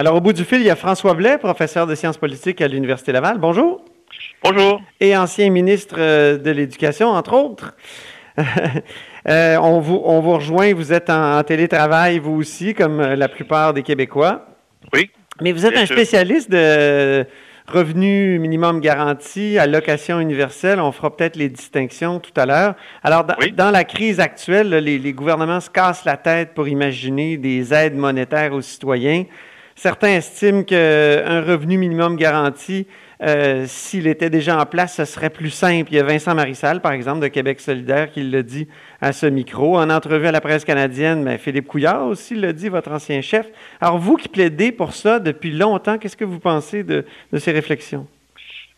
Alors, au bout du fil, il y a François Blais, professeur de sciences politiques à l'Université Laval. Bonjour. Bonjour. Et ancien ministre euh, de l'Éducation, entre autres. Euh, on, vous, on vous rejoint, vous êtes en, télétravail, vous aussi, comme euh, la plupart des Québécois. Oui. Mais vous êtes un spécialiste de revenu minimum garanti, allocation universelle. On fera peut-être les distinctions tout à l'heure. Alors, dans, la crise actuelle, les, les, gouvernements se cassent la tête pour imaginer des aides monétaires aux citoyens. Certains estiment qu'un revenu minimum garanti euh, s'il était déjà en place, ce serait plus simple. Il y a Vincent Marissal, par exemple, de Québec solidaire, qui le dit à ce micro. En entrevue à la presse canadienne, mais Philippe Couillard aussi le dit, votre ancien chef. Alors, vous qui plaidez pour ça depuis longtemps, qu'est-ce que vous pensez de, ces réflexions?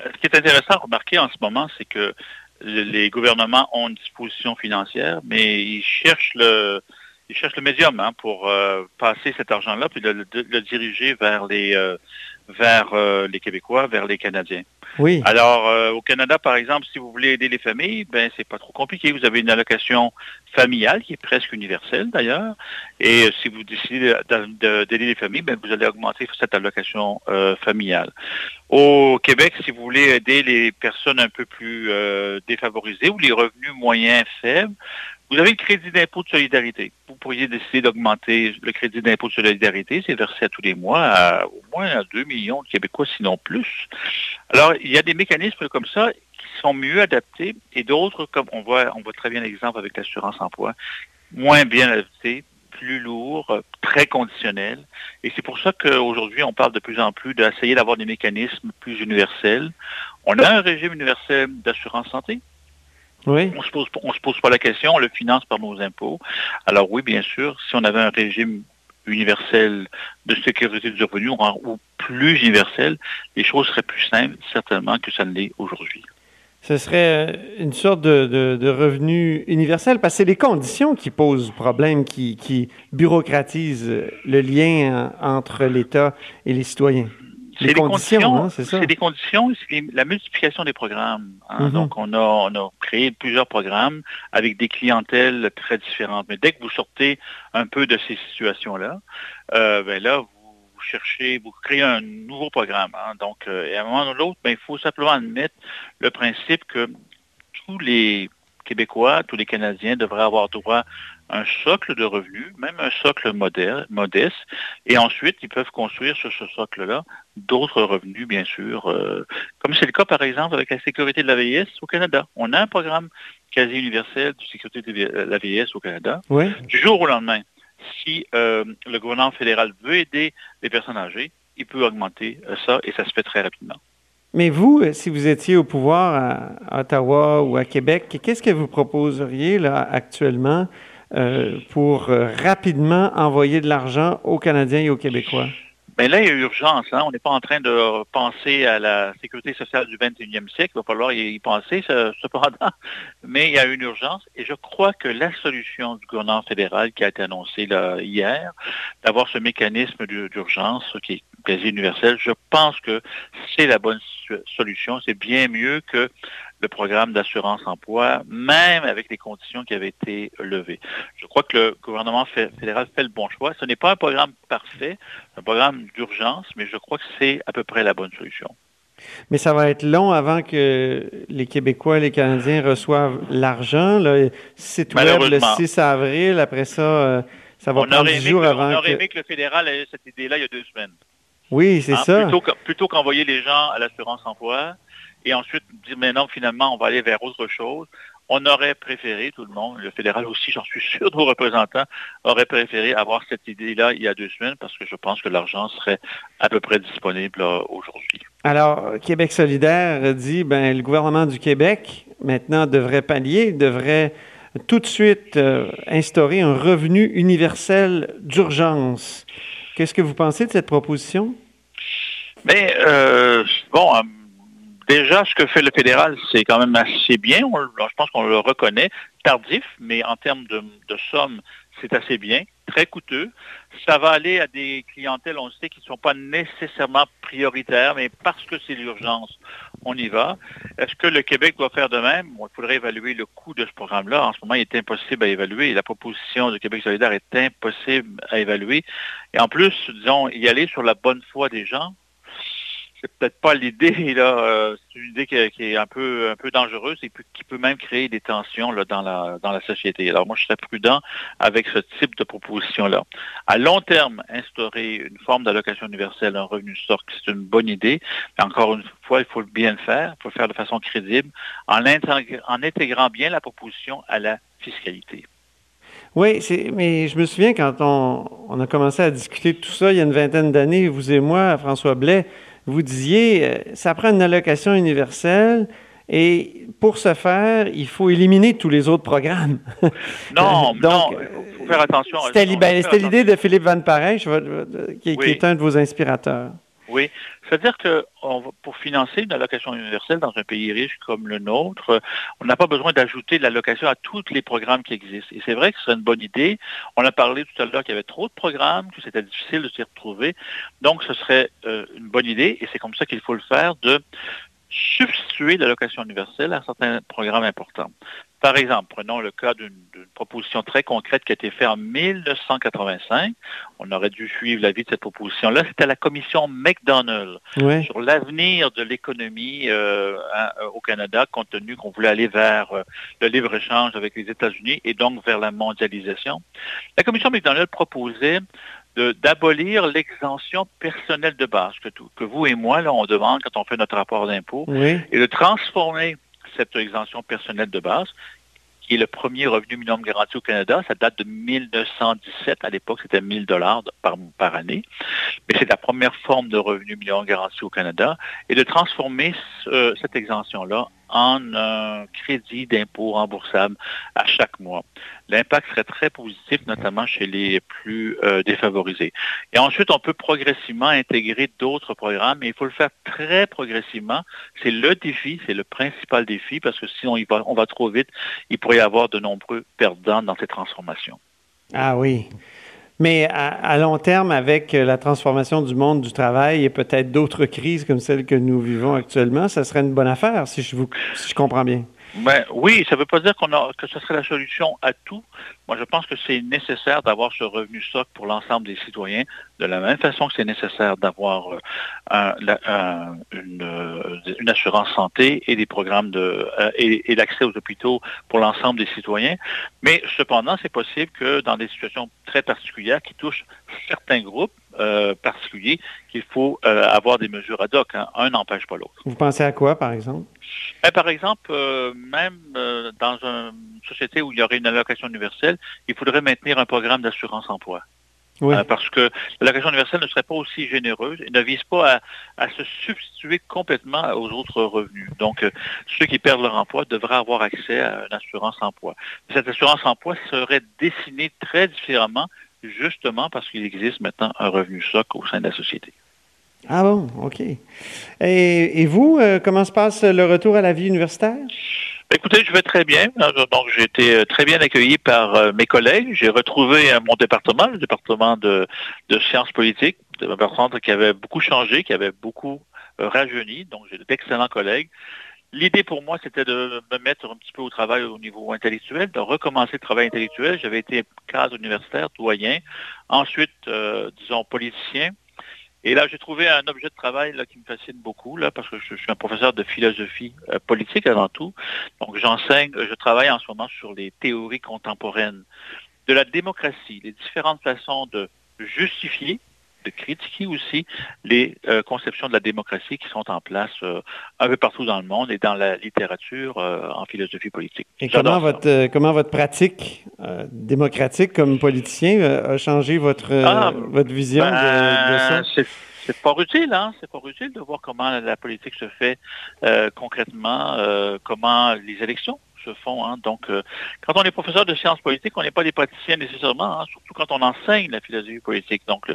Euh, ce qui est intéressant à remarquer en ce moment, c'est que les gouvernements ont une disposition financière, mais ils cherchent le, ils cherchent le médium hein, pour euh, passer cet argent-là puis le, le, diriger vers les vers euh, les Québécois, vers les Canadiens. Oui. Alors, euh, au Canada, par exemple, si vous voulez aider les familles, ben c'est pas trop compliqué. Vous avez une allocation familiale qui est presque universelle d'ailleurs. Et euh, si vous décidez d'aider les familles, ben vous allez augmenter cette allocation familiale. Au Québec, si vous voulez aider les personnes un peu plus défavorisées ou les revenus moyens faibles, vous avez le crédit d'impôt de solidarité. Vous pourriez décider d'augmenter le crédit d'impôt de solidarité. C'est versé à tous les mois à au moins à 2 millions de Québécois, sinon plus. Alors, il y a des mécanismes comme ça qui sont mieux adaptés et d'autres, comme on voit, on voit très bien l'exemple avec l'assurance emploi, moins bien adaptés, plus lourds, très conditionnels. Et c'est pour ça qu'aujourd'hui, on parle de plus en plus d'essayer d'avoir des mécanismes plus universels. On a un régime universel d'assurance santé oui. On se pose, on se pose pas la question, on le finance par nos impôts. Alors oui, bien sûr, si on avait un régime universel de sécurité du revenu ou plus universel, les choses seraient plus simples, certainement, que ça ne l'est aujourd'hui. Ce serait euh, une sorte de, revenu universel parce que c'est les conditions qui posent problème, qui, qui bureaucratisent le lien entre l'État et les citoyens. C'est des conditions, hein, c'est des conditions, c'est la multiplication des programmes. Hein. Mm-hmm. Donc, on a, on a créé plusieurs programmes avec des clientèles très différentes. Mais dès que vous sortez un peu de ces situations-là, euh, ben là, vous cherchez, vous créez un nouveau programme. Hein. Donc, euh, à un moment ou l'autre, ben, il faut simplement admettre le principe que tous les Québécois, tous les Canadiens devraient avoir droit à un socle de revenus, même un socle modeste, et ensuite ils peuvent construire sur ce socle-là d'autres revenus, bien sûr, euh, comme c'est le cas par exemple avec la sécurité de la vieillesse au Canada. On a un programme quasi universel de sécurité de la vieillesse au Canada. Du jour au lendemain, si euh, le gouvernement fédéral veut aider les personnes âgées, il peut augmenter euh, ça et ça se fait très rapidement. Mais vous, euh, si vous étiez au pouvoir à Ottawa ou à Québec, qu'est-ce que vous proposeriez là, actuellement euh, pour euh, rapidement envoyer de l'argent aux Canadiens et aux Québécois? Bien là, il y a urgence. Hein? On n'est pas en train de penser à la sécurité sociale du 21e siècle. Il va falloir y penser, cependant. Mais il y a une urgence. Et je crois que la solution du gouvernement fédéral qui a été annoncée hier, d'avoir ce mécanisme d'urgence qui est quasi universel, je pense que c'est la bonne solution. C'est bien mieux que le programme d'assurance emploi, même avec les conditions qui avaient été levées. Je crois que le gouvernement fédéral fait le bon choix. Ce n'est pas un programme parfait, un programme d'urgence, mais je crois que c'est à peu près la bonne solution. Mais ça va être long avant que les Québécois et les Canadiens reçoivent l'argent. Site web le 6 avril, après ça, euh, ça va prendre 10 jours avant. On aurait aimé que le fédéral ait cette idée-là il y a deux semaines. Oui, c'est hein, ça. Plutôt, qu'envoyer les gens à l'assurance emploi et ensuite dire maintenant finalement on va aller vers autre chose. On aurait préféré, tout le monde, le fédéral aussi, j'en suis sûr, nos représentants auraient préféré avoir cette idée-là il y a deux semaines parce que je pense que l'argent serait à peu près disponible euh, aujourd'hui. Alors, Québec solidaire dit, ben, le gouvernement du Québec, maintenant, devrait pallier, devrait tout de suite euh, instaurer un revenu universel d'urgence. Qu'est-ce que vous pensez de cette proposition? Bien, euh, bon, euh, déjà, ce que fait le fédéral, c'est quand même assez bien. je pense qu'on le reconnaît. Tardif, mais en termes de, de somme, c'est assez bien. Très coûteux. Ça va aller à des clientèles, on sait, qui ne sont pas nécessairement prioritaires, mais parce que c'est l'urgence, on y va. Est-ce que le Québec doit faire de même? il faudrait évaluer le coût de ce programme-là. En ce moment, il est impossible à évaluer. La proposition de Québec solidaire est impossible à évaluer. Et en plus, disons, y aller sur la bonne foi des gens, c'est peut-être pas l'idée là. Euh, c'est une idée qui, est un peu un peu dangereuse et qui peut même créer des tensions là, dans la dans la société. Alors moi, je serais prudent avec ce type de proposition là. À long terme, instaurer une forme d'allocation universelle, un revenu stock, c'est une bonne idée. Mais encore une fois, il faut bien le faire. Il faut le faire de façon crédible en, intégrant bien la proposition à la fiscalité. Oui, mais je me souviens quand on, on, a commencé à discuter de tout ça il y a une vingtaine d'années, vous et moi, François Blais, vous disiez, euh, ça prend une allocation universelle. Et pour ce faire, il faut éliminer tous les autres programmes. Non, non, il faut faire attention. C'était l'idée de Philippe Van Parijs, qui, qui, est un de vos inspirateurs. Oui, c'est-à-dire que pour financer une allocation universelle dans un pays riche comme le nôtre, on n'a pas besoin d'ajouter de l'allocation à tous les programmes qui existent. Et c'est vrai que ce serait une bonne idée. On a parlé tout à l'heure qu'il y avait trop de programmes, que c'était difficile de s'y retrouver. Donc, ce serait euh, une bonne idée, et c'est comme ça qu'il faut le faire, de substituer l'allocation universelle à certains programmes importants. Par exemple, prenons le cas d'une proposition très concrète qui a été faite en 1985. On aurait dû suivre l'avis de cette proposition-là. C'était la commission McDonald sur l'avenir de l'économie euh, euh, au Canada, compte tenu qu'on voulait aller vers euh, le libre-échange avec les États-Unis et donc vers la mondialisation. La commission McDonald proposait d'abolir l'exemption personnelle de base que, que vous et moi, là, on demande quand on fait notre rapport d'impôt, et de transformer cette exemption personnelle de base, qui est le premier revenu minimum garanti au Canada. Ça date de 1917. À l'époque, c'était 1000 dollars par, par année. Mais c'est la première forme de revenu minimum garanti au Canada. Et de transformer cette exemption-là en un crédit d'impôt remboursable à chaque mois. L'impact serait très positif, notamment chez les plus euh, défavorisés. Et ensuite, on peut progressivement intégrer d'autres programmes, mais il faut le faire très progressivement. C'est le défi, c'est le principal défi, parce que si on, va, on va trop vite, il pourrait y avoir de nombreux perdants dans ces transformations. Ah oui. Mais à, long terme, avec la transformation du monde du travail et peut-être d'autres crises comme celle que nous vivons actuellement, ça serait une bonne affaire, si je, vous, si je comprends bien. Ben, oui, ça ne veut pas dire a, que ce serait la solution à tout. Moi, je pense que c'est nécessaire d'avoir ce revenu stock pour l'ensemble des citoyens, de la même façon que c'est nécessaire d'avoir euh, une, assurance santé et des programmes de euh, et, l'accès aux hôpitaux pour l'ensemble des citoyens. Mais cependant, c'est possible que dans des situations très particulières qui touchent certains groupes, euh, particuliers, qu'il faut avoir des mesures ad hoc. Hein. Un n'empêche pas l'autre. Vous pensez à quoi, par exemple? Ben, par exemple, même dans une société où il y aurait une allocation universelle, il faudrait maintenir un programme d'assurance emploi. Euh, parce que l'allocation universelle ne serait pas aussi généreuse et ne vise pas à, se substituer complètement aux autres revenus. Donc, euh, ceux qui perdent leur emploi devraient avoir accès à une assurance emploi. Cette assurance emploi serait dessinée très différemment, justement parce qu'il existe maintenant un revenu socle au sein de la société. Ah bon, OK. Et, vous, euh, comment se passe le retour à la vie universitaire? Écoutez, je vais très bien. Donc, j'ai été euh, très bien accueilli par euh, mes collègues. J'ai retrouvé mon département, le département de, sciences politiques, un département qui avait beaucoup changé, qui avait beaucoup rajeuni. Donc, j'ai d'excellents collègues. L'idée pour moi, c'était de me mettre un petit peu au travail au niveau intellectuel, de recommencer le travail intellectuel. J'avais été cadre universitaire, doyen, ensuite, disons, politicien. Et là, j'ai trouvé un objet de travail qui me fascine beaucoup, là, parce que je, suis un professeur de philosophie euh, politique avant tout. Donc, j'enseigne, je travaille en ce moment sur les théories contemporaines de la démocratie, les différentes façons de justifier de critiquer aussi les euh, conceptions de la démocratie qui sont en place euh, un peu partout dans le monde et dans la littérature euh, en philosophie politique. Et comment votre, comment votre pratique démocratique comme politicien a changé votre, ah, votre vision de, ben, ça? C'est pas utile, hein? C'est pas utile de voir comment la politique se fait concrètement, comment les élections se font. Hein. Donc, euh, quand on est professeur de sciences politiques, on n'est pas des praticiens nécessairement, hein, surtout quand on enseigne la philosophie politique. Donc,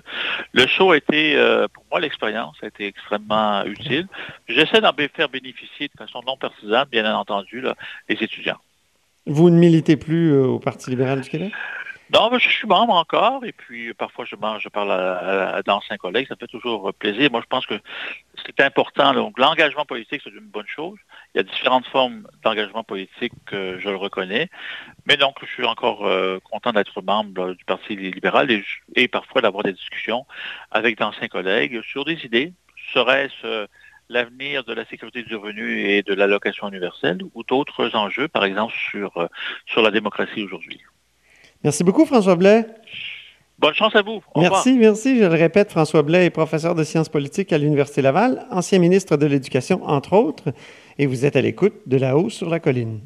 le, show a été, euh, pour moi, l'expérience a été extrêmement utile. J'essaie d'en faire bénéficier de façon non partisane, bien entendu, les étudiants. Vous ne militez plus euh, au Parti libéral du Québec? Non, je suis membre encore, et puis parfois je, parle à, d'anciens collègues, ça fait toujours plaisir. Moi, je pense que c'est important. Donc, l'engagement politique, c'est une bonne chose. Il y a différentes formes d'engagement politique, que je le reconnais. Mais donc, je suis encore euh, content d'être membre du Parti libéral et, parfois d'avoir des discussions avec d'anciens collègues sur des idées. Serait-ce euh, l'avenir de la sécurité du revenu et de l'allocation universelle ou d'autres enjeux, par exemple sur, euh, sur la démocratie aujourd'hui? Merci beaucoup, François Blais. Bonne chance à vous. merci, merci. Je le répète, François Blais est professeur de sciences politiques à l'Université Laval, ancien ministre de l'Éducation, entre autres, et vous êtes à l'écoute de La haut sur la colline.